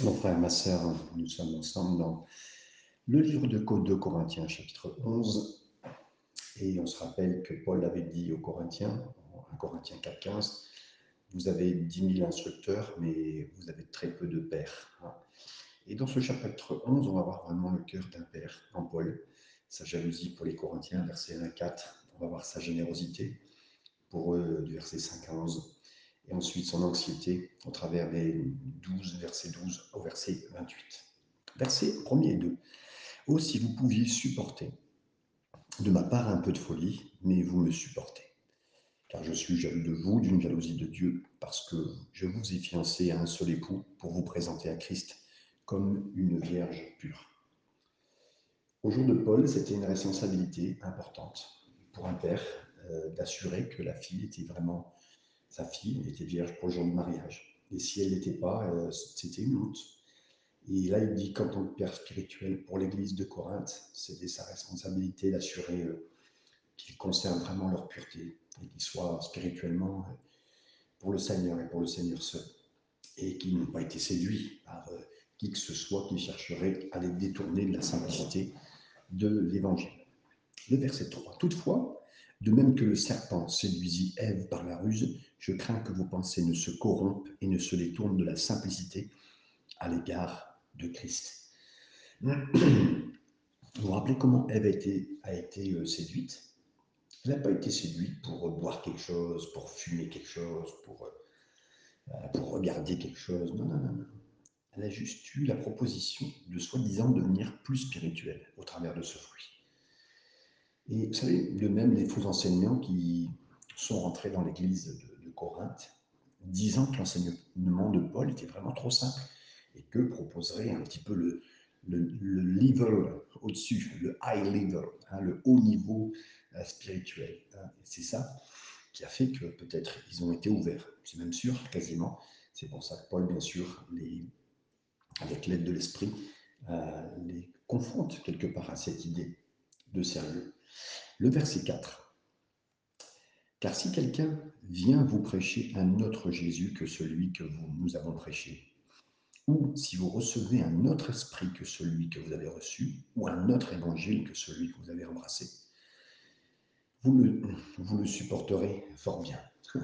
Mon frère, ma sœur, nous sommes ensemble dans le livre de 2 Corinthiens, chapitre 11. Et on se rappelle que Paul avait dit aux Corinthiens, en 1 Corinthiens 4, 15, vous avez 10 000 instructeurs, mais vous avez très peu de pères. Et dans ce chapitre 11, on va voir vraiment le cœur d'un père en Paul, sa jalousie pour les Corinthiens, verset 1 à 4. On va voir sa générosité pour eux, du verset 5 à 11 ensuite son anxiété au travers des 12, verset 12 au verset 28. Verset 1 et 2. Oh, si vous pouviez supporter de ma part un peu de folie, mais vous me supportez. Car je suis jaloux de vous, d'une jalousie de Dieu, parce que je vous ai fiancé à un seul époux pour vous présenter à Christ comme une vierge pure. Au jour de Paul, c'était une responsabilité importante pour un père euh, d'assurer que la fille était vraiment sa fille était vierge pour le jour du mariage. Et si elle n'était pas, euh, c'était une honte. Et là, il dit qu'en tant que père spirituel pour l'église de Corinthe, c'était sa responsabilité d'assurer euh, qu'ils conservent vraiment leur pureté et qu'ils soient spirituellement euh, pour le Seigneur et pour le Seigneur seul. Et qu'ils n'ont pas été séduits par qui que ce soit qui chercherait à les détourner de la simplicité de l'évangile. Le verset 3. Toutefois, de même que le serpent séduisit Ève par la ruse, je crains que vos pensées ne se corrompent et ne se détournent de la simplicité à l'égard de Christ. Vous vous rappelez comment Ève a été, euh, séduite? Elle n'a pas été séduite pour boire quelque chose, pour fumer quelque chose, pour, euh, pour regarder quelque chose. Non, non, non, non. Elle a juste eu la proposition de soi-disant devenir plus spirituelle au travers de ce fruit. Et vous savez, de même, les faux enseignants qui sont rentrés dans l'église de, Corinthe, disant que l'enseignement de Paul était vraiment trop simple et que proposerait un petit peu le, le, level au-dessus, le high level, hein, le haut niveau euh, spirituel. Hein. C'est ça qui a fait que peut-être ils ont été ouverts. C'est même sûr, quasiment. C'est pour ça que Paul, bien sûr, avec l'aide de l'esprit, euh, les confronte quelque part à cette idée de sérieux. Le verset 4. Car si quelqu'un vient vous prêcher un autre Jésus que celui que vous, nous avons prêché, ou si vous recevez un autre esprit que celui que vous avez reçu, ou un autre évangile que celui que vous avez embrassé, vous le, supporterez fort bien.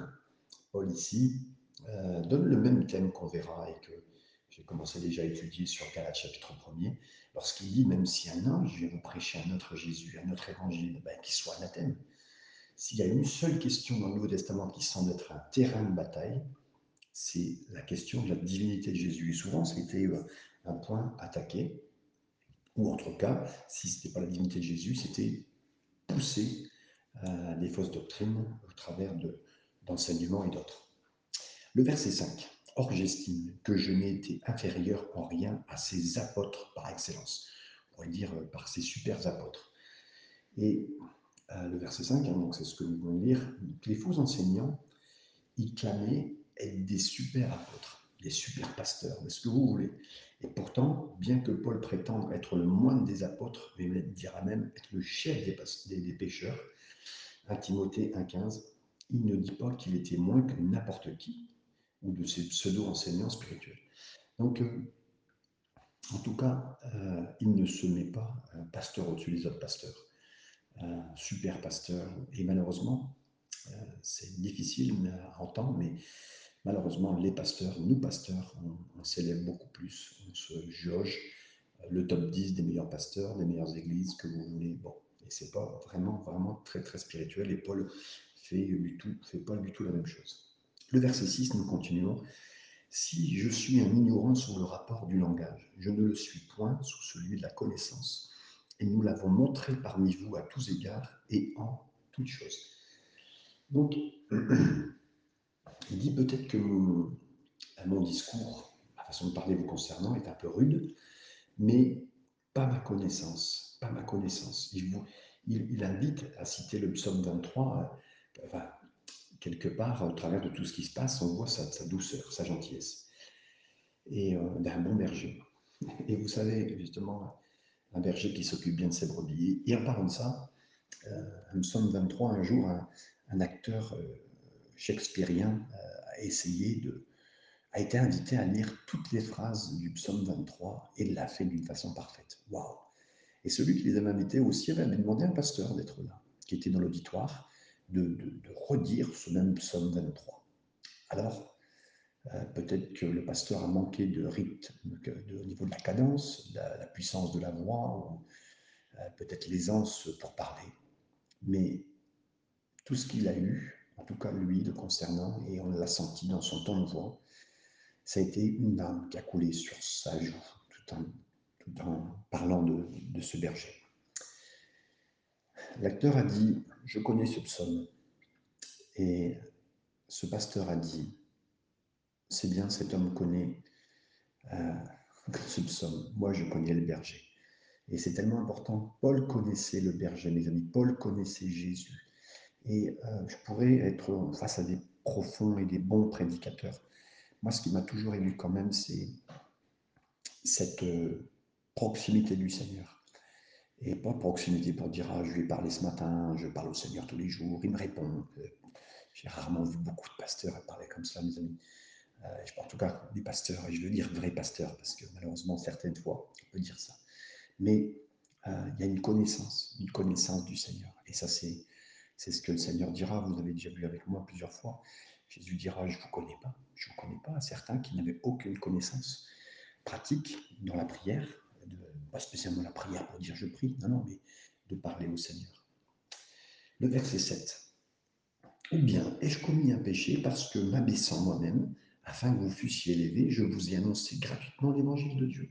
Paul ici euh, donne le même thème qu'on verra et que j'ai commencé déjà à étudier sur Galates chapitre 1er, lorsqu'il dit, même si un ange vient vous prêcher un autre Jésus, un autre évangile, ben, qu'il soit anathème. S'il y a une seule question dans le Nouveau Testament qui semble être un terrain de bataille, c'est la question de la divinité de Jésus. Et souvent, c'était euh, un point attaqué, ou en tout cas, si ce n'était pas la divinité de Jésus, c'était pousser à des fausses doctrines au travers d'enseignements et d'autres. Le verset 5. Or, j'estime que je n'ai été inférieur en rien à ces apôtres par excellence. On pourrait dire euh, par ces super apôtres. Et euh, le verset 5, hein, donc c'est ce que nous voulons lire, les faux enseignants, ils clamaient être des super apôtres, des super pasteurs, de ce que vous voulez. Et pourtant, bien que Paul prétende être le moine des apôtres, mais il dira même être le chef des, des, des pécheurs, à Timothée 1,15, il ne dit pas qu'il était moins que n'importe qui, ou de ces pseudo-enseignants spirituels. Donc, euh, en tout cas, euh, il ne se met pas un pasteur au-dessus des autres pasteurs, super pasteur. Et malheureusement, euh, c'est difficile à entendre, mais malheureusement, les pasteurs, nous pasteurs, on, s'élève beaucoup plus, on se jauge le top 10 des meilleurs pasteurs, des meilleures églises que vous voulez. Bon, et c'est pas vraiment, vraiment très, très spirituel. Et Paul fait du tout, fait pas du tout la même chose. Le verset 6, nous continuons. Si je suis un ignorant sur le rapport du langage, je ne le suis point sous celui de la connaissance, et nous l'avons montré parmi vous à tous égards et en toutes choses. Donc, il dit peut-être que mon, mon discours, la façon de parler vous concernant est un peu rude, mais pas ma connaissance, pas ma connaissance. Il, il, invite à citer le psaume 23, enfin, quelque part, au travers de tout ce qui se passe, on voit sa, douceur, sa gentillesse, et euh, d'un bon berger. Et vous savez, justement, un berger qui s'occupe bien de ses brebis. Et en parlant de ça, euh, nous sommes 23, un jour, un, acteur euh, shakespearien a essayé de, a été invité à lire toutes les phrases du psaume 23 et l'a fait d'une façon parfaite. Waouh Et celui qui les avait invités aussi avait demandé à un pasteur d'être là, qui était dans l'auditoire, de, redire ce même psaume 23. Alors, euh, peut-être que le pasteur a manqué de rythme au niveau de la cadence, la, la puissance de la voix, euh, peut-être l'aisance pour parler. Mais tout ce qu'il a eu, en tout cas lui, le concernant, et on l'a senti dans son ton de voix, ça a été une larme qui a coulé sur sa joue, tout en, tout en parlant de, de ce berger. L'acteur a dit, je connais ce psaume. Et ce pasteur a dit, c'est bien, cet homme connaît euh, ce psaume. Moi, je connais le berger. Et c'est tellement important. Paul connaissait le berger, mes amis. Paul connaissait Jésus. Et euh, je pourrais être face à des profonds et des bons prédicateurs. Moi, ce qui m'a toujours ému quand même, c'est cette euh, proximité du Seigneur. Et pas proximité pour dire, ah, je lui ai parlé ce matin, je parle au Seigneur tous les jours, il me répond. J'ai rarement vu beaucoup de pasteurs parler comme ça, mes amis. Euh, en tout cas, des pasteurs, et je veux dire vrais pasteurs, parce que malheureusement, certaines fois, on peut dire ça. Mais euh, il y a une connaissance, une connaissance du Seigneur. Et ça, c'est, c'est ce que le Seigneur dira. Vous avez déjà vu avec moi plusieurs fois. Jésus dira, je ne vous connais pas. Je ne vous connais pas à certains qui n'avaient aucune connaissance pratique dans la prière, pas spécialement la prière pour dire je prie, non, non, mais de parler au Seigneur. Le verset 7. Ou bien ai-je commis un péché parce que m'abaissant moi-même, afin que vous fussiez élevés, je vous ai annoncé gratuitement l'évangile de Dieu?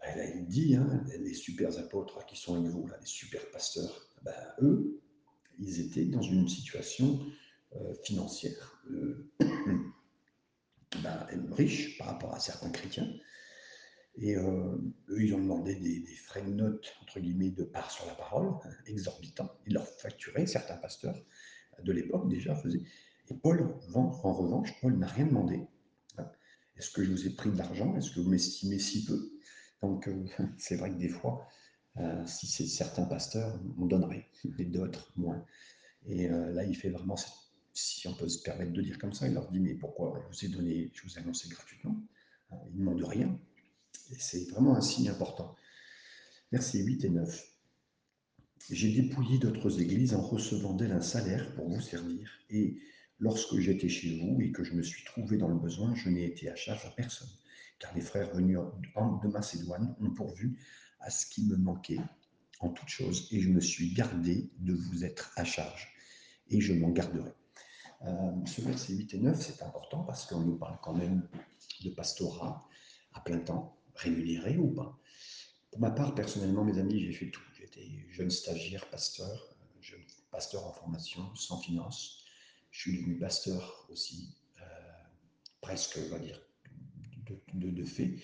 Là, il dit, hein, les super apôtres qui sont avec vous, là, les super pasteurs, ben, eux, ils étaient dans une situation euh, financière euh, ben, riche par rapport à certains chrétiens. Et euh, eux, ils ont demandé des, frais de notes, entre guillemets, de part sur la parole, exorbitants. Ils leur facturaient, certains pasteurs de l'époque déjà faisaient. Et Paul, en revanche, Paul n'a rien demandé. Est-ce que je vous ai pris de l'argent? Est-ce que vous m'estimez si peu? Donc, c'est vrai que des fois, si c'est certains pasteurs, on donnerait, et d'autres, moins. Et là, il fait vraiment si on peut se permettre de dire comme ça, il leur dit, mais pourquoi je vous ai donné, je vous ai annoncé gratuitement? Hein, Il ne demande rien. C'est vraiment un signe important. Versets 8 et 9. J'ai dépouillé d'autres églises en recevant d'elles un salaire pour vous servir. Et lorsque j'étais chez vous et que je me suis trouvé dans le besoin, je n'ai été à charge à personne. Car les frères venus de Macédoine ont pourvu à ce qui me manquait en toute chose. Et je me suis gardé de vous être à charge. Et je m'en garderai. Euh, ce verset 8 et 9, c'est important parce qu'on nous parle quand même de pastorat à plein temps, rémunéré ou pas. Pour ma part, personnellement, mes amis, j'ai fait tout. J'étais jeune stagiaire, pasteur, jeune pasteur en formation, sans finance. Je suis devenu pasteur aussi, euh, presque, on va dire, de, fait,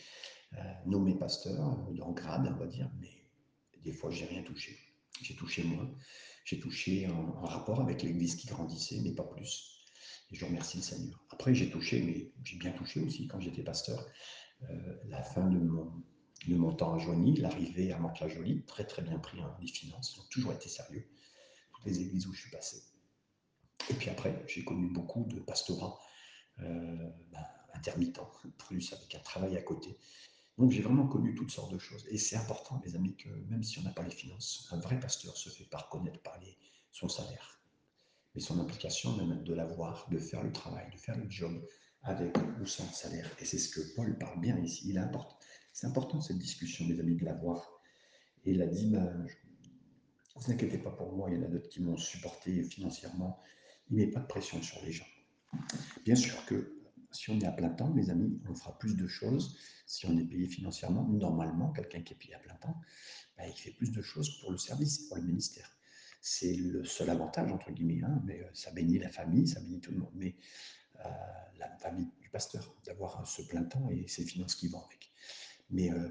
euh, nommé pasteur, en grade, on va dire, mais des fois, j'ai rien touché. J'ai touché moins. J'ai touché en, rapport avec l'Église qui grandissait, mais pas plus. Et je remercie le Seigneur. Après, j'ai touché, mais j'ai bien touché aussi quand j'étais pasteur, euh, la fin de mon, temps à Joigny, l'arrivée à Mantes-la-Jolie, très très bien pris en les finances, ils ont toujours été sérieux, toutes les églises où je suis passé. Et puis après, j'ai connu beaucoup de pastorats euh, ben, intermittents, plus avec un travail à côté. Donc j'ai vraiment connu toutes sortes de choses. Et c'est important, les amis, que même si on n'a pas les finances, un vrai pasteur se fait reconnaître par les, son salaire. Mais son implication, même de l'avoir, de faire le travail, de faire le job avec ou sans salaire. Et c'est ce que Paul parle bien ici. C'est important cette discussion, mes amis, de l'avoir. Et a dit, ben, ne vous inquiétez pas pour moi, il y en a d'autres qui m'ont supporté financièrement. Il n'y met pas de pression sur les gens. Bien sûr que si on est à plein temps, mes amis, on fera plus de choses. Si on est payé financièrement, normalement, quelqu'un qui est payé à plein temps, ben, il fait plus de choses pour le service, pour le ministère. C'est le seul avantage, entre guillemets, hein, mais euh, ça bénit la famille, ça bénit tout le monde. Mais euh, la famille du pasteur, d'avoir ce plein temps et ses finances qui vont avec. Mais euh,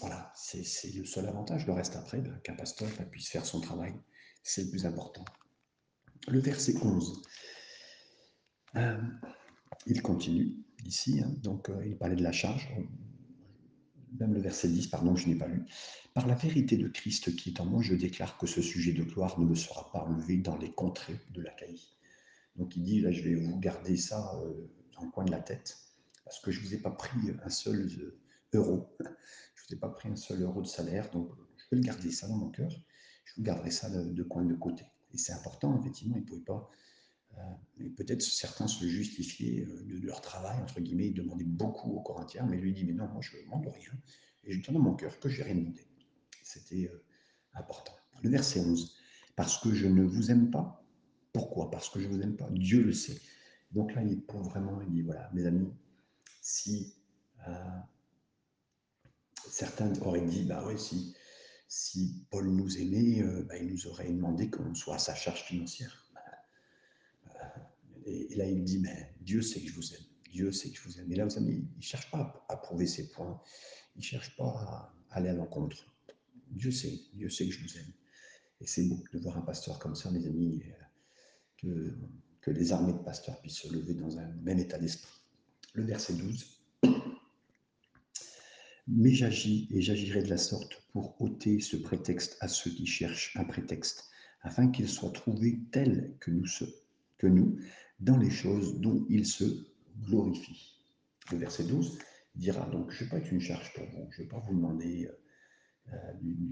voilà, c'est le seul avantage. Le reste après, ben, qu'un pasteur ben, puisse faire son travail, c'est le plus important. Le verset 11. il continue ici, hein, donc euh, il parlait de la charge, même le verset 10, pardon, je n'ai pas lu. Par la vérité de Christ qui est en moi, je déclare que ce sujet de gloire ne me sera pas enlevé dans les contrées de la l'Achaïe. Donc il dit, là je vais vous garder ça euh, dans le coin de la tête, parce que je ne vous ai pas pris un seul euro. Je ne vous ai pas pris un seul euro de salaire, donc je vais le garder ça dans mon cœur. Je vous garderai ça de, coin de côté. Et c'est important, effectivement, ils ne pouvaient pas. Euh, peut-être certains se justifiaient euh, de, leur travail, entre guillemets, ils demandaient beaucoup aux Corinthiens, mais lui dit Mais non, moi je ne demande rien. Et je tiens dans mon cœur que je n'ai rien demandé. C'était euh, important. Le verset 11 Parce que je ne vous aime pas. Pourquoi? Parce que je ne vous aime pas. Dieu le sait. Donc là, il pour vraiment, il dit Voilà, mes amis, si certains auraient dit Bah oui, si si Paul nous aimait, euh, bah, il nous aurait demandé qu'on soit à sa charge financière. Euh, et, là, il dit, mais Dieu sait que je vous aime. Dieu sait que je vous aime. Et là, vous savez, il ne cherche pas à prouver ses points. Il ne cherche pas à aller à l'encontre. Dieu sait, Dieu sait que je vous aime. Et c'est beau de voir un pasteur comme ça, mes amis, euh, que, les armées de pasteurs puissent se lever dans un même état d'esprit. Le verset 12 mais j'agis et j'agirai de la sorte pour ôter ce prétexte à ceux qui cherchent un prétexte, afin qu'ils soient trouvés tels que nous, que nous dans les choses dont ils se glorifient. Le verset 12 dira donc, je ne vais pas être une charge pour vous, je ne vais pas vous demander euh,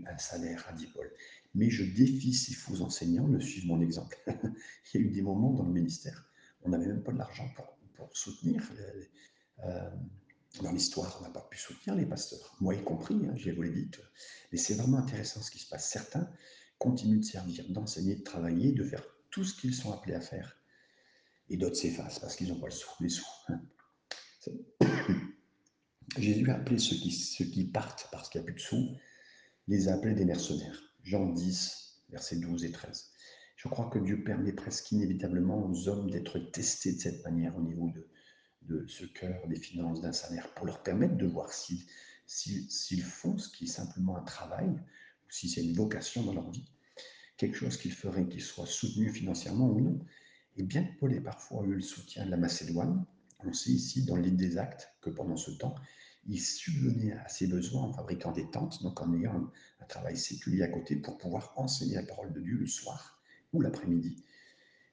un salaire à 10 Paul, mais je défie ces faux enseignants de suivre mon exemple. Il y a eu des moments dans le ministère, on n'avait même pas de l'argent pour, soutenir euh, dans l'histoire, on n'a pas pu soutenir les pasteurs, moi y compris, hein, vous l'ai dit. Mais c'est vraiment intéressant ce qui se passe. Certains continuent de servir, d'enseigner, de travailler, de faire tout ce qu'ils sont appelés à faire. Et d'autres s'effacent parce qu'ils n'ont pas le sou. Jésus a appelé ceux qui, ceux qui partent parce qu'il n'y a plus de sous, les a appelés des mercenaires. Jean 10, versets 12 et 13. Je crois que Dieu permet presque inévitablement aux hommes d'être testés de cette manière au niveau de, de ce cœur des finances d'un salaire pour leur permettre de voir s'ils si, font ce qui est simplement un travail ou si c'est une vocation dans leur vie, quelque chose qu'ils feraient qu'ils soient soutenus financièrement ou non. Et bien que Paul ait parfois eu le soutien de la Macédoine, on sait ici dans l'île des actes que pendant ce temps, il subvenait à ses besoins en fabriquant des tentes, donc en ayant un, travail séculier à côté pour pouvoir enseigner la parole de Dieu le soir ou l'après-midi.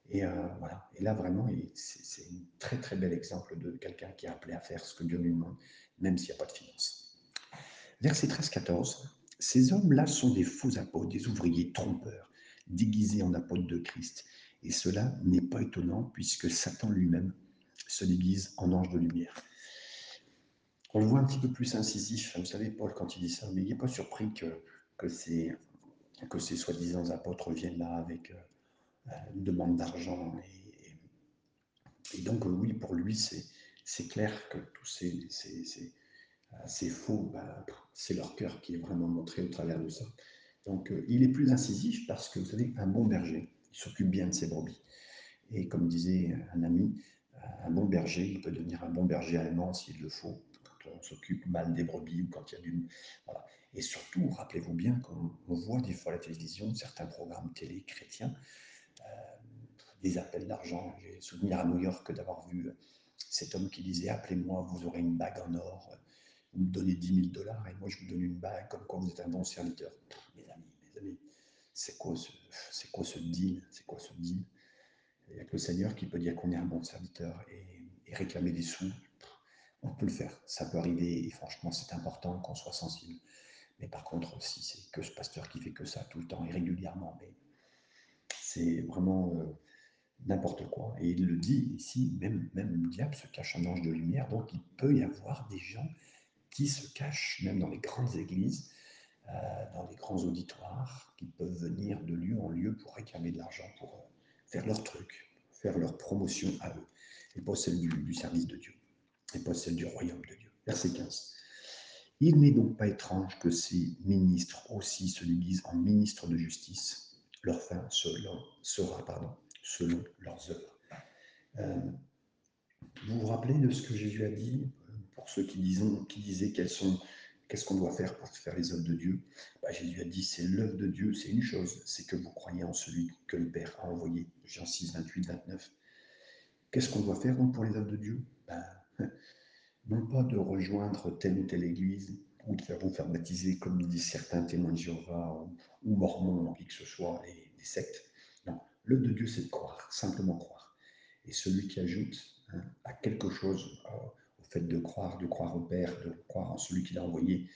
Et euh, voilà. Et là, vraiment, c'est un très très bel exemple de quelqu'un qui est appelé à faire ce que Dieu lui demande, même s'il n'y a pas de finances. Verset 13-14. Ces hommes-là sont des faux apôtres, des ouvriers trompeurs, déguisés en apôtres de Christ. Et cela n'est pas étonnant puisque Satan lui-même se déguise en ange de lumière. On le voit un petit peu plus incisif. Vous savez, Paul, quand il dit ça, mais il n'est pas surpris que, que ces, que ces soi-disant apôtres viennent là avec euh, une demande d'argent. Et, donc, oui, pour lui, c'est clair que tous ces, ces, ces, faux, ben, c'est leur cœur qui est vraiment montré au travers de ça. Donc, euh, il est plus incisif parce que, vous savez, un bon berger, il s'occupe bien de ses brebis. Et comme disait un ami, un bon berger, il peut devenir un bon berger allemand s'il le faut, on s'occupe mal des brebis ou quand il y a du... Voilà. Et surtout, rappelez-vous bien qu'on voit des fois à la télévision certains programmes télé chrétiens des appels d'argent. J'ai souvenir à New York d'avoir vu cet homme qui disait Appelez-moi, vous aurez une bague en or, vous me donnez 10 000 dollars et moi je vous donne une bague comme quoi vous êtes un bon serviteur. mes amis, mes amis, c'est quoi ce, c'est quoi ce deal? C'est quoi ce deal? Il n'y a que le Seigneur qui peut dire qu'on est un bon serviteur et, réclamer des sous. On peut le faire, ça peut arriver et franchement c'est important qu'on soit sensible. Mais par contre, si c'est que ce pasteur qui fait que ça tout le temps et régulièrement, c'est vraiment euh, n'importe quoi. Et il le dit ici, même, le diable se cache un ange de lumière, donc il peut y avoir des gens qui se cachent, même dans les grandes églises, euh, dans les grands auditoires, qui peuvent venir de lieu en lieu pour réclamer de l'argent, pour euh, faire leur truc, faire leur promotion à eux, et pas celle du service de Dieu, et pas celle du royaume de Dieu. Verset 15. Il n'est donc pas étrange que ces ministres aussi se déguisent en ministres de justice. Leur fin sera pardon, selon leurs œuvres. Euh, vous vous rappelez de ce que Jésus a dit pour ceux qui, disent, qui disaient qu'est-ce qu'on doit faire pour faire les œuvres de Dieu? Bah, Jésus a dit c'est l'œuvre de Dieu, c'est une chose, c'est que vous croyez en celui que le Père a envoyé. Jean 6, 28, 29. Qu'est-ce qu'on doit faire donc pour les œuvres de Dieu? Ben, Non pas de rejoindre telle ou telle église ou de faire vous faire baptiser comme disent certains témoins de Jéhovah ou, mormons ou qui que ce soit, les, les sectes L'œuvre de Dieu, c'est de croire, simplement croire. Et celui qui ajoute hein, à quelque chose, au fait de croire, de croire au Père, de croire en celui qui l'a envoyé,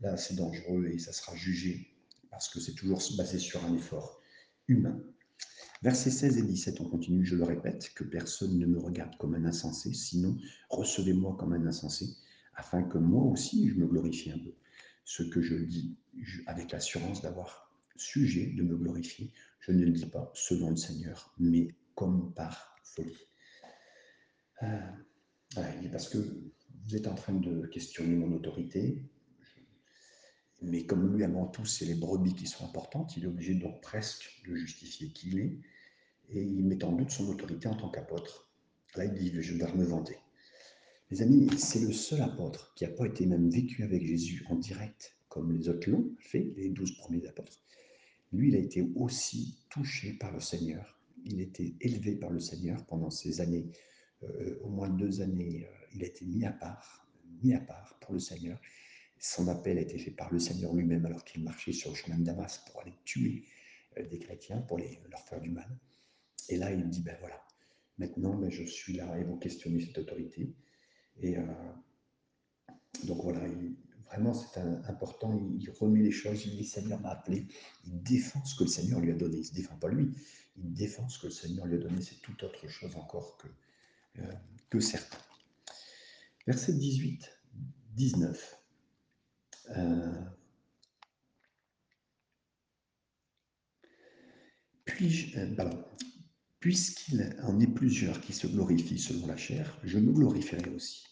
là, c'est dangereux et ça sera jugé parce que c'est toujours basé sur un effort humain. Versets 16 et 17, on continue, je le répète, que personne ne me regarde comme un insensé, sinon recevez-moi comme un insensé, afin que moi aussi je me glorifie un peu. Ce que je dis avec l'assurance d'avoir sujet de me glorifier, je ne le dis pas selon le Seigneur, mais comme par folie. Euh, parce que vous êtes en train de questionner mon autorité, mais comme lui avant tout, c'est les brebis qui sont importantes, il est obligé donc presque de justifier qui il est, et il met en doute son autorité en tant qu'apôtre. Là, il dit, je dois me vanter. Les amis, c'est le seul apôtre qui n'a pas été même vécu avec Jésus en direct, comme les autres l'ont fait, les douze premiers apôtres. Lui, il a été aussi touché par le Seigneur. Il a été élevé par le Seigneur pendant ces années, euh, au moins deux années. Euh, il a été mis à part, mis à part pour le Seigneur. Son appel a été fait par le Seigneur lui-même alors qu'il marchait sur le chemin de Damas pour aller tuer euh, des chrétiens, pour les, leur faire du mal. Et là, il dit, ben voilà, maintenant, ben, je suis là et vous questionnez cette autorité. Et euh, donc voilà, vraiment, c'est important. Il remet les choses, il dit, Seigneur m'a appelé. Il défend ce que le Seigneur lui a donné. Il ne se défend pas lui, il défend ce que le Seigneur lui a donné. C'est toute autre chose encore que, euh, que certains. Verset 18, 19. Euh, euh, puisqu'il en est plusieurs qui se glorifient selon la chair, je me glorifierai aussi.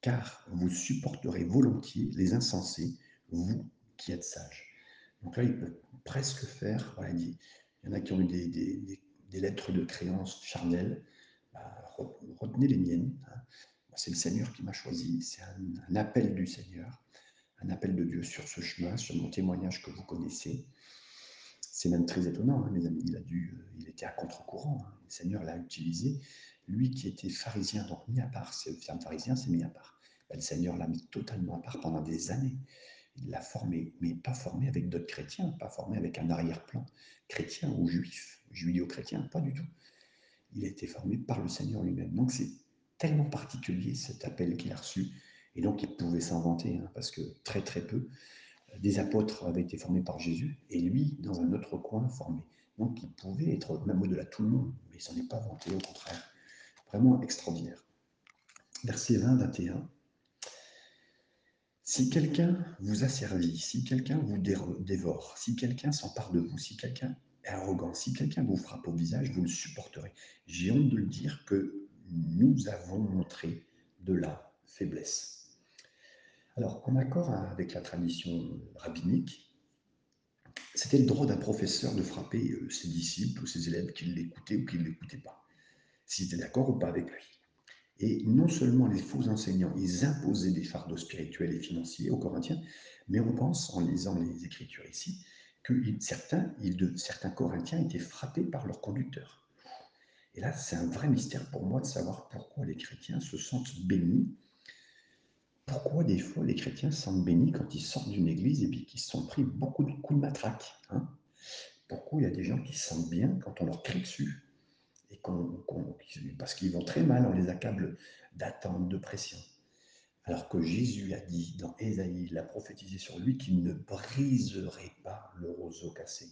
Car vous supporterez volontiers les insensés, vous qui êtes sages. Donc là, il peut presque faire, il, y en a qui ont eu des, lettres de créance charnelles, bah, retenez les miennes. Hein. C'est le Seigneur qui m'a choisi, c'est un, appel du Seigneur un appel de Dieu sur ce chemin, sur mon témoignage que vous connaissez. C'est même très étonnant, hein, mes amis. Il, a dû, euh, il était à contre-courant. Hein. Le Seigneur l'a utilisé. Lui qui était pharisien, donc mis à part, c'est un pharisien, c'est mis à part. Ben, le Seigneur l'a mis totalement à part pendant des années. Il l'a formé, mais pas formé avec d'autres chrétiens, pas formé avec un arrière-plan chrétien ou juif, judéo-chrétien, pas du tout. Il a été formé par le Seigneur lui-même. Donc c'est tellement particulier cet appel qu'il a reçu et donc, il pouvait s'inventer, hein, parce que très très peu euh, des apôtres avaient été formés par Jésus, et lui, dans un autre coin, formé. Donc, il pouvait être même au-delà de tout le monde, mais il s'en est pas vanté, au contraire. Vraiment extraordinaire. Verset 20-21. Si quelqu'un vous a servi, si quelqu'un vous dévore, si quelqu'un s'empare de vous, si quelqu'un est arrogant, si quelqu'un vous frappe au visage, vous le supporterez. J'ai honte de le dire que nous avons montré de la faiblesse. Alors, en accord avec la tradition rabbinique, c'était le droit d'un professeur de frapper euh, ses disciples ou ses élèves qui l'écoutaient ou qui ne l'écoutaient pas, s'ils étaient d'accord ou pas avec lui. Et non seulement les faux enseignants, ils imposaient des fardeaux spirituels et financiers aux Corinthiens, mais on pense, en lisant les Écritures ici, que certains, certains Corinthiens étaient frappés par leurs conducteurs. Et là, c'est un vrai mystère pour moi de savoir pourquoi les chrétiens se sentent bénis pourquoi des fois les chrétiens se sentent bénis quand ils sortent d'une église et puis qu'ils se sont pris beaucoup de coups de matraque hein? Pourquoi il y a des gens qui se sentent bien quand on leur crie dessus et parce qu'ils vont très mal, on les accable d'attente, de pression? Alors que Jésus a dit dans Ésaïe, il a prophétisé sur lui qu'il ne briserait pas le roseau cassé,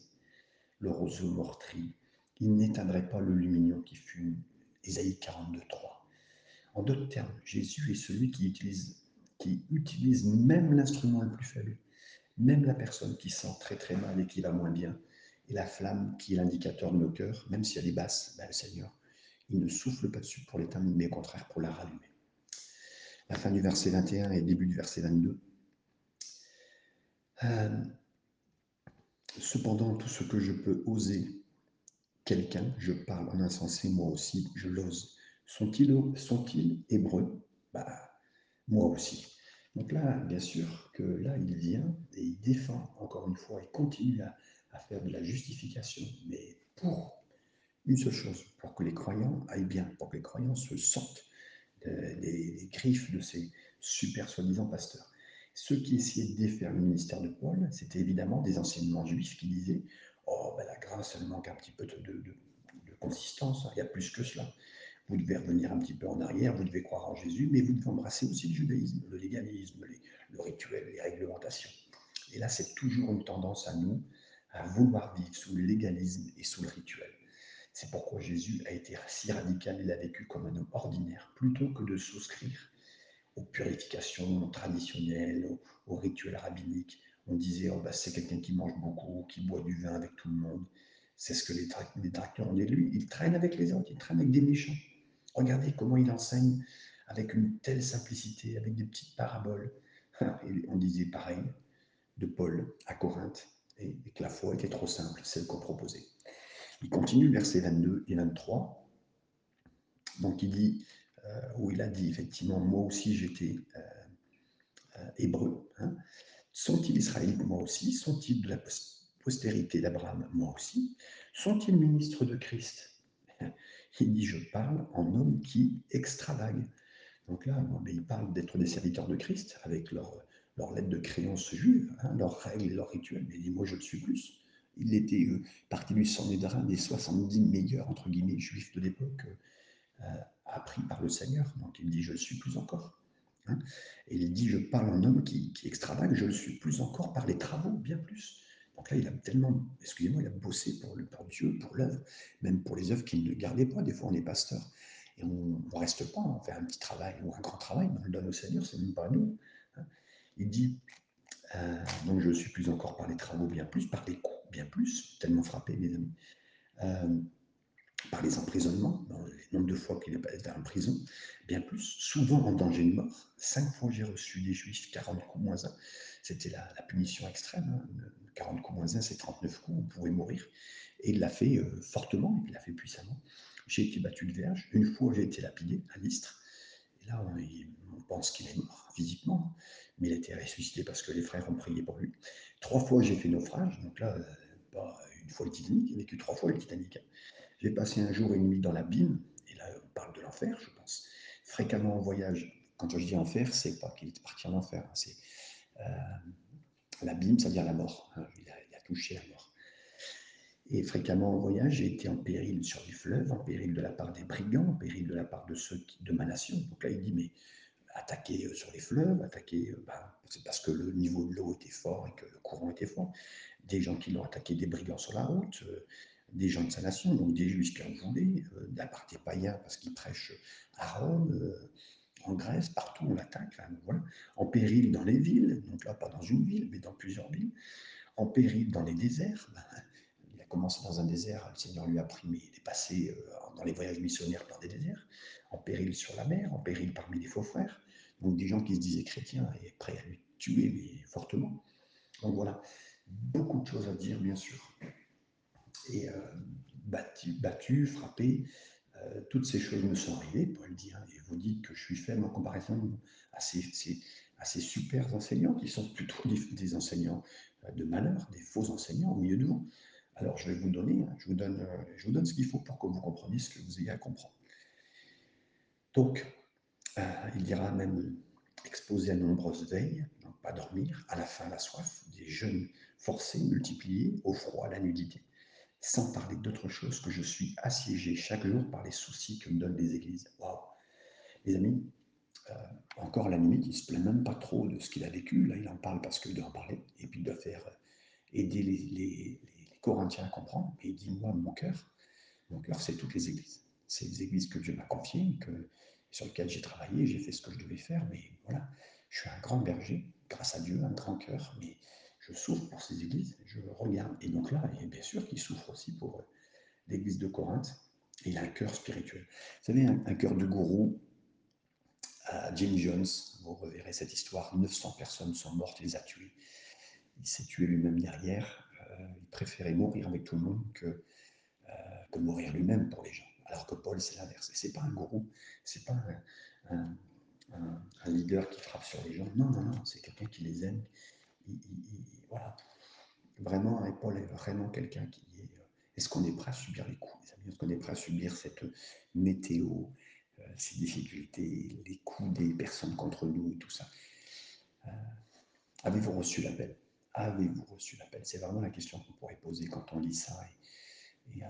le roseau meurtri. Il n'éteindrait pas le lumignon qui fume. Ésaïe 42, 3. En d'autres termes, Jésus est celui qui utilise qui utilise même l'instrument le plus faible, même la personne qui sent très très mal et qui va moins bien, et la flamme qui est l'indicateur de nos cœurs, même si elle est basse, ben, le Seigneur, il ne souffle pas dessus pour l'éteindre, mais au contraire pour la rallumer. La fin du verset 21 et le début du verset 22. Euh, cependant, tout ce que je peux oser quelqu'un, je parle en insensé, moi aussi, je l'ose. Sont-ils sont hébreux? Bah, moi aussi. Donc là, bien sûr que là, il vient et il défend, encore une fois, il continue à, faire de la justification, mais pour une seule chose, pour que les croyants aillent bien, pour que les croyants se sortent des, griffes de ces super soi-disant pasteurs. Ceux qui essayaient de défaire le ministère de Paul, c'était évidemment des enseignements juifs qui disaient Oh, ben la grâce, elle manque un petit peu de, de consistance, il y a plus que cela. Vous devez revenir un petit peu en arrière, vous devez croire en Jésus, mais vous devez embrasser aussi le judaïsme, le légalisme, le rituel, les réglementations. Et là, c'est toujours une tendance à nous à vouloir vivre sous le légalisme et sous le rituel. C'est pourquoi Jésus a été si radical, il a vécu comme un homme ordinaire, plutôt que de souscrire aux purifications traditionnelles, aux, rituels rabbiniques. On disait, oh, bah, c'est quelqu'un qui mange beaucoup, qui boit du vin avec tout le monde. C'est ce que les, les tracteurs ont dit de lui. Il traîne avec les autres, il traîne avec des méchants. Regardez comment il enseigne avec une telle simplicité, avec des petites paraboles. On disait pareil de Paul à Corinthe, et, que la foi était trop simple, celle qu'on proposait. Il continue, versets 22 et 23. Donc il dit, euh, où il a dit effectivement, moi aussi j'étais euh, euh, hébreu. Hein. Sont-ils israélites? Moi aussi. Sont-ils de la postérité d'Abraham? Moi aussi. Sont-ils ministres de Christ? Il dit, je parle en homme qui extravague. Donc là, il parle d'être des serviteurs de Christ avec leur, leur lettre de créance juive, hein, leurs règles leurs rituels. Mais il dit, moi je le suis plus il était euh, parti du Sanhédrin des 70 meilleurs, entre guillemets, juifs de l'époque, euh, appris par le Seigneur. Donc il dit, je le suis plus encore. Hein. et il dit, je parle en homme qui, qui extravage, je le suis plus encore par les travaux, bien plus. Donc là, il a tellement, excusez-moi, il a bossé pour, Dieu, pour l'œuvre, même pour les œuvres qu'il ne gardait pas. Des fois, on est pasteur et on ne reste pas, on fait un petit travail ou un grand travail, mais on le donne au Seigneur, c'est même pas à nous. Hein. Il dit, euh, donc je suis plus encore par les travaux, bien plus, par les coups, bien plus, tellement frappé, mes amis, euh, par les emprisonnements, les nombre de fois qu'il est été en prison, bien plus, souvent en danger de mort. Cinq fois j'ai reçu des juifs, 40 coups moins 1. C'était la, punition extrême. 40 hein. coups moins 1, c'est 39 coups, vous pouvez mourir. Et il l'a fait euh, fortement, il l'a fait puissamment. J'ai été battu de verge. Une fois, j'ai été lapidé à l'Istre. Et là, on, on pense qu'il est mort physiquement mais il a été ressuscité parce que les frères ont prié pour lui. Trois fois, j'ai fait naufrage, donc là, pas une fois le Titanic, il a vécu trois fois le Titanic. J'ai passé un jour et une nuit dans l'abîme, et là, on parle de l'enfer, je pense. Fréquemment en voyage, quand je dis enfer, c'est pas qu'il est parti en enfer, hein, c'est euh, l'abîme, c'est-à-dire la mort. Hein, il, a, touché la mort. Et fréquemment en voyage, j'ai été en péril sur les fleuves, en péril de la part des brigands, en péril de la part de ceux de ma nation. Donc là, il dit, mais attaquer euh, sur les fleuves, attaquer, euh, ben, c'est parce que le niveau de l'eau était fort et que le courant était fort. Des gens qui l'ont attaqué, des brigands sur la route, des gens de sa nation, donc des juifs qui en voulaient, de la part des païens parce qu'ils prêchent à Rome, en Grèce, partout on l'attaque, voilà. en péril dans les villes, donc là pas dans une ville, mais dans plusieurs villes, en péril dans les déserts. Ben, il a commencé dans un désert, le Seigneur lui a pris, mais il est passé dans les voyages missionnaires par des déserts, en péril sur la mer, en péril parmi les faux frères, donc des gens qui se disaient chrétiens et prêts à lui tuer, mais fortement. Donc voilà, beaucoup de choses à dire, bien sûr. Et euh, battu, frappé, euh, toutes ces choses me sont arrivées, Paul dit, hein, et vous dites que je suis faible en comparaison à ces, ces super enseignants qui sont plutôt des, enseignants euh, de malheur, des faux enseignants au milieu de vous. Alors je vais vous donner, hein, je vous donne, je vous donne ce qu'il faut pour que vous compreniez ce que vous ayez à comprendre. Donc, il ira même exposer à nombreuses veilles, donc pas dormir, à la faim, la soif, des jeûnes forcés, multipliés, au froid, à la nudité, sans parler d'autre chose que je suis assiégé chaque jour par les soucis que me donnent les églises. Waouh. Les amis, euh, encore la nuit, il se plaint même pas trop de ce qu'il a vécu, là il en parle parce qu'il doit en parler, et puis il doit faire euh, aider les, les, Corinthiens à comprendre, et il dit, moi, mon cœur, mon cœur, c'est toutes les églises. C'est les églises que Dieu m'a confiées, que sur lequel j'ai travaillé, j'ai fait ce que je devais faire, mais voilà, je suis un grand berger, grâce à Dieu, un grand cœur, mais je souffre pour ces églises, je regarde, et donc là, et bien sûr qu'il souffre aussi pour euh, l'église de Corinthe, et il a un cœur spirituel. Vous savez, un, cœur de gourou, à Jim Jones, vous reverrez cette histoire, 900 personnes sont mortes, il les a tuées. Il s'est tué lui-même derrière, euh, il préférait mourir avec tout le monde que, euh, que mourir lui-même pour les gens. Alors que Paul, c'est l'inverse. C'est pas un gourou, c'est pas un, leader qui frappe sur les gens. Non, non, non, c'est quelqu'un qui les aime. Voilà. Vraiment, et Paul est vraiment quelqu'un qui est. Euh, est-ce qu'on est prêt à subir les coups, les amis? Est-ce qu'on est prêt à subir cette météo, euh, ces difficultés, les coups des personnes contre nous et tout ça? Euh, Avez-vous reçu l'appel? Avez-vous reçu l'appel? C'est vraiment la question qu'on pourrait poser quand on lit ça. Et,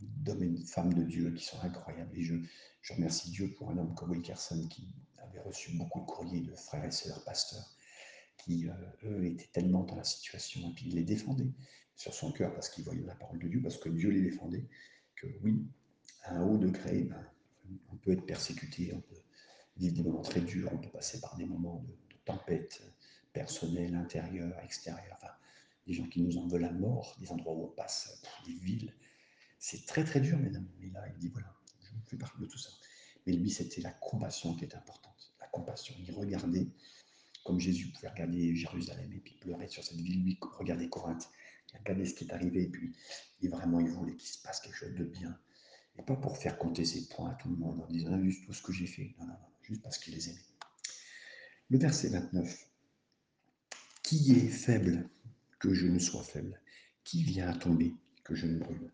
d'hommes et de femmes de Dieu qui sont incroyables. Et je, je remercie Dieu pour un homme comme Wilkerson qui avait reçu beaucoup de courriers de frères et sœurs pasteurs qui, euh, eux, étaient tellement dans la situation et puis il les défendait sur son cœur parce qu'ils voyaient la parole de Dieu, parce que Dieu les défendait, que oui, à un haut degré, ben, on peut être persécuté, on peut vivre des moments très durs, on peut passer par des moments de, tempête personnelle, intérieure, extérieure, enfin, des gens qui nous en veulent la mort, des endroits où on passe, des villes. C'est très très dur, mesdames. Mais là, il dit voilà, je fais partie de tout ça. Mais lui, c'était la compassion qui était importante. La compassion. Il regardait, comme Jésus pouvait regarder Jérusalem et puis pleurer sur cette ville, lui, regardait Corinthe. Il regardait ce qui est arrivé et puis vraiment, il voulait qu'il se passe quelque chose de bien. Et pas pour faire compter ses points à tout le monde en disant juste tout ce que j'ai fait. Non, non, non, juste parce qu'il les aimait. Le verset 29. Qui est faible que je ne sois faible? Qui vient à tomber que je ne brûle?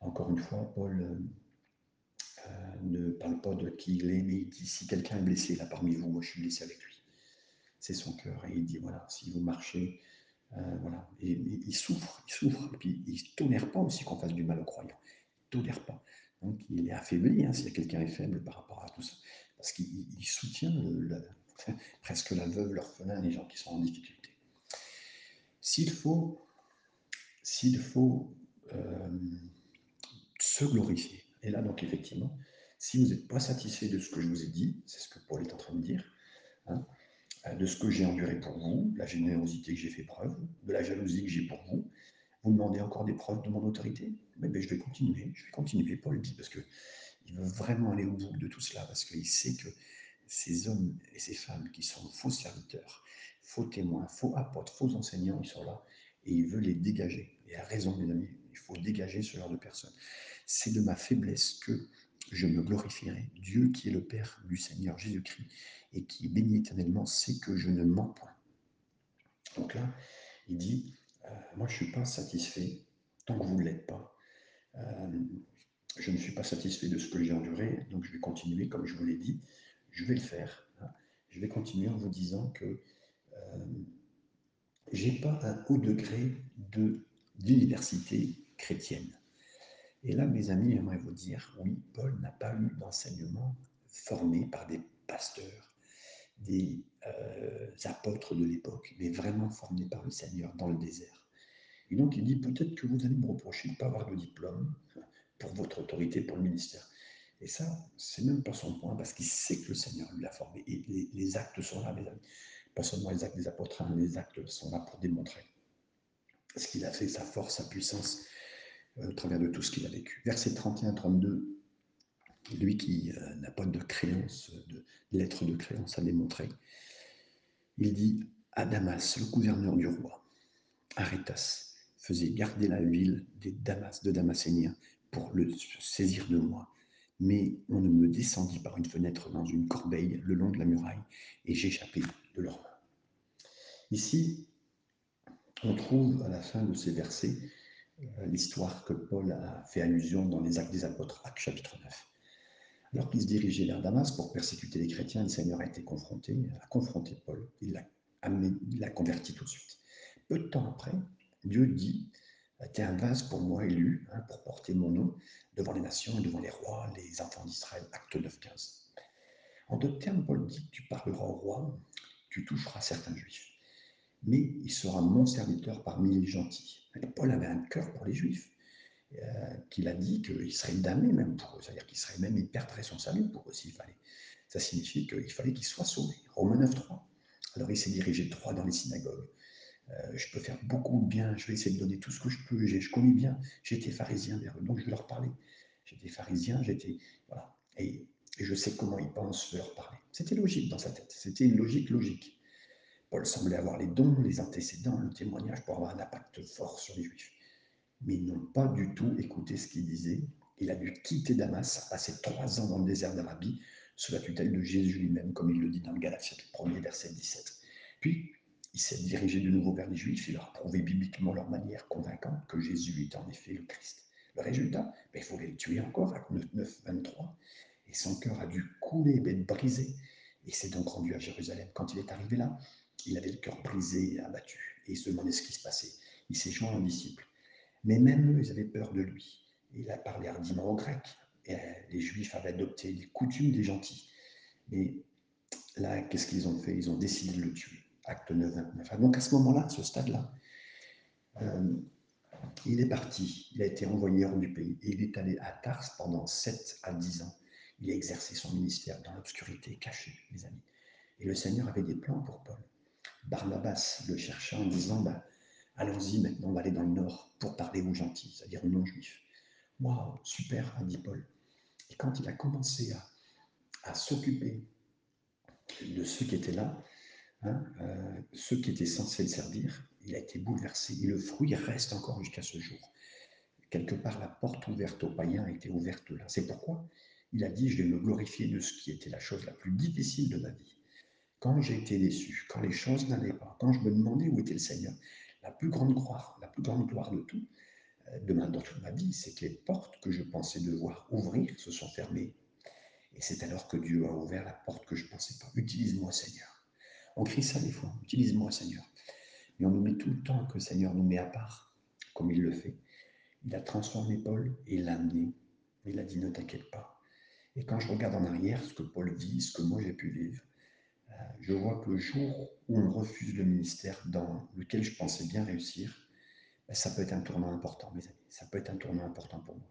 Encore une fois, Paul euh, euh, ne parle pas de qui il est, mais dit si quelqu'un est blessé là parmi vous, moi je suis blessé avec lui. C'est son cœur. Et il dit voilà, si vous marchez, euh, voilà. Et, il souffre, il souffre. Et puis il ne tolère pas aussi qu'on fasse du mal aux croyants. Il ne tolère pas. Donc il est affaibli hein, si quelqu'un est faible par rapport à tout ça. Parce qu'il soutient presque la veuve, l'orphelin, les gens qui sont en difficulté. S'il faut, s'il faut euh, se glorifier, et là donc effectivement, si vous n'êtes pas satisfait de ce que je vous ai dit, c'est ce que Paul est en train de dire, hein, de ce que j'ai enduré pour vous, la générosité que j'ai fait preuve, de la jalousie que j'ai pour vous, vous demandez encore des preuves de mon autorité? Mais je vais continuer, je vais continuer, Paul dit, parce qu'il veut vraiment aller au bout de tout cela, parce qu'il sait que ces hommes et ces femmes qui sont faux serviteurs, faux témoins, faux apôtres, faux enseignants, ils sont là et il veut les dégager. Et à raison, mes amis, il faut dégager ce genre de personnes. C'est de ma faiblesse que je me glorifierai. Dieu qui est le Père du Seigneur Jésus-Christ et qui bénit éternellement sait que je ne mens point. Donc là, il dit, euh, moi je ne suis pas satisfait tant que vous ne l'êtes pas. Euh, je ne suis pas satisfait de ce que j'ai enduré, donc je vais continuer, comme je vous l'ai dit, je vais le faire. Hein. Je vais continuer en vous disant que euh, j'ai pas un haut degré de d'université chrétienne. Et là, mes amis, j'aimerais vous dire, oui, Paul n'a pas eu d'enseignement formé par des pasteurs, des euh, apôtres de l'époque, mais vraiment formé par le Seigneur dans le désert. Et donc, il dit, peut-être que vous allez me reprocher de ne pas avoir de diplôme pour votre autorité, pour le ministère. Et ça, c'est même pas son point, parce qu'il sait que le Seigneur lui a formé. Et les, actes sont là, mes amis. Pas seulement les actes des apôtres, hein, les actes sont là pour démontrer ce qu'il a fait, sa force, sa puissance, au travers de tout ce qu'il a vécu. Verset 31-32, lui qui euh, n'a pas de créance, de lettre de créance à démontrer, il dit à Damas, le gouverneur du roi, Arétas, faisait garder la ville des Damas, de Damaséniens pour le saisir de moi. Mais on ne me descendit par une fenêtre dans une corbeille le long de la muraille et j'échappais de leurs mains. Ici, on trouve à la fin de ces versets euh, l'histoire que Paul a fait allusion dans les Actes des Apôtres, Actes chapitre 9. Alors qu'il se dirigeait vers Damas pour persécuter les chrétiens, le Seigneur a été confronté, a confronté Paul, il l'a amené, l'a converti tout de suite. Peu de temps après, Dieu dit Tu es un vase pour moi élu, hein, pour porter mon nom devant les nations et devant les rois, les enfants d'Israël. Acte 9, 15. En d'autres termes, Paul dit Tu parleras au roi, tu toucheras certains juifs. Mais il sera mon serviteur parmi les gentils. Et Paul avait un cœur pour les juifs, euh, qu'il a dit qu'il serait damné même pour eux, c'est-à-dire qu'il serait même, il perdrait son salut pour eux s'il fallait. Ça signifie qu'il fallait qu'il soit sauvé. Romains 9, 3. Alors il s'est dirigé droit dans les synagogues. Euh, je peux faire beaucoup de bien, je vais essayer de donner tout ce que je peux. Je connais bien, j'étais pharisien donc je vais leur parler. J'étais pharisien, j'étais. Voilà. Et, et, je sais comment ils pensent, je vais leur parler. C'était logique dans sa tête, c'était une logique logique. Paul semblait avoir les dons, les antécédents, le témoignage pour avoir un impact fort sur les Juifs. Mais ils n'ont pas du tout écouté ce qu'il disait. Il a dû quitter Damas, passer trois ans dans le désert d'Arabie, sous la tutelle de Jésus lui-même, comme il le dit dans le Galates chapitre 1 verset 17. Puis, il s'est dirigé de nouveau vers les Juifs, il leur a prouvé bibliquement leur manière convaincante que Jésus est en effet le Christ. Le résultat, ben, il faut les tuer encore, à 9, 23. Et son cœur a dû couler, être brisé. Et s'est donc rendu à Jérusalem. Quand il est arrivé là, il avait le cœur brisé et abattu. Et il se demandait ce qui se passait. Il s'est joint aux disciples. Mais même eux, ils avaient peur de lui. Il a parlé hardiment aux Grecs. Et les Juifs avaient adopté les coutumes des gentils. Mais là, qu'est-ce qu'ils ont fait? Ils ont décidé de le tuer. Acte 9, 29. Donc à ce moment-là, à ce stade-là, euh, il est parti, il a été envoyé hors du pays et il est allé à Tars pendant 7 à 10 ans. Il a exercé son ministère dans l'obscurité, caché, mes amis. Et le Seigneur avait des plans pour Paul. Barnabas le chercha en disant bah, Allons-y, maintenant on va aller dans le nord pour parler aux gentils, c'est-à-dire aux non-juifs. Waouh, super, a dit Paul. Et quand il a commencé à, s'occuper de ceux qui étaient là, hein, euh, ceux qui étaient censés le servir, il a été bouleversé. Et le fruit reste encore jusqu'à ce jour. Quelque part, la porte ouverte aux païens était ouverte là. C'est pourquoi il a dit, je vais me glorifier de ce qui était la chose la plus difficile de ma vie. Quand j'ai été déçu, quand les choses n'allaient pas, quand je me demandais où était le Seigneur, la plus grande gloire, la plus grande gloire de tout, euh, de dans toute ma vie, c'est que les portes que je pensais devoir ouvrir se sont fermées. Et c'est alors que Dieu a ouvert la porte que je ne pensais pas. Utilise-moi, Seigneur. On crie ça des fois. Utilise-moi, Seigneur. Mais on oublie tout le temps que le Seigneur nous met à part, comme il le fait. Il a transformé Paul et l'a amené. Il a dit ne t'inquiète pas. Et quand je regarde en arrière ce que Paul vit, ce que moi j'ai pu vivre, je vois que le jour où on refuse le ministère dans lequel je pensais bien réussir, ben, ça peut être un tournant important, mes amis. Ça peut être un tournant important pour moi.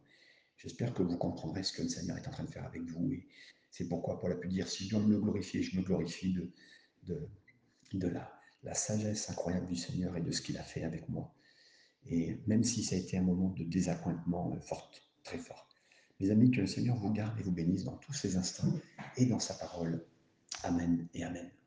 J'espère que vous comprendrez ce que le Seigneur est en train de faire avec vous. Et c'est pourquoi Paul a pu dire, si je dois me glorifier, je me glorifie de, de, la, la sagesse incroyable du Seigneur et de ce qu'il a fait avec moi. Et même si ça a été un moment de désappointement fort, très fort. Mes amis, que le Seigneur vous garde et vous bénisse dans tous ces instants et dans sa parole. Amen et Amen.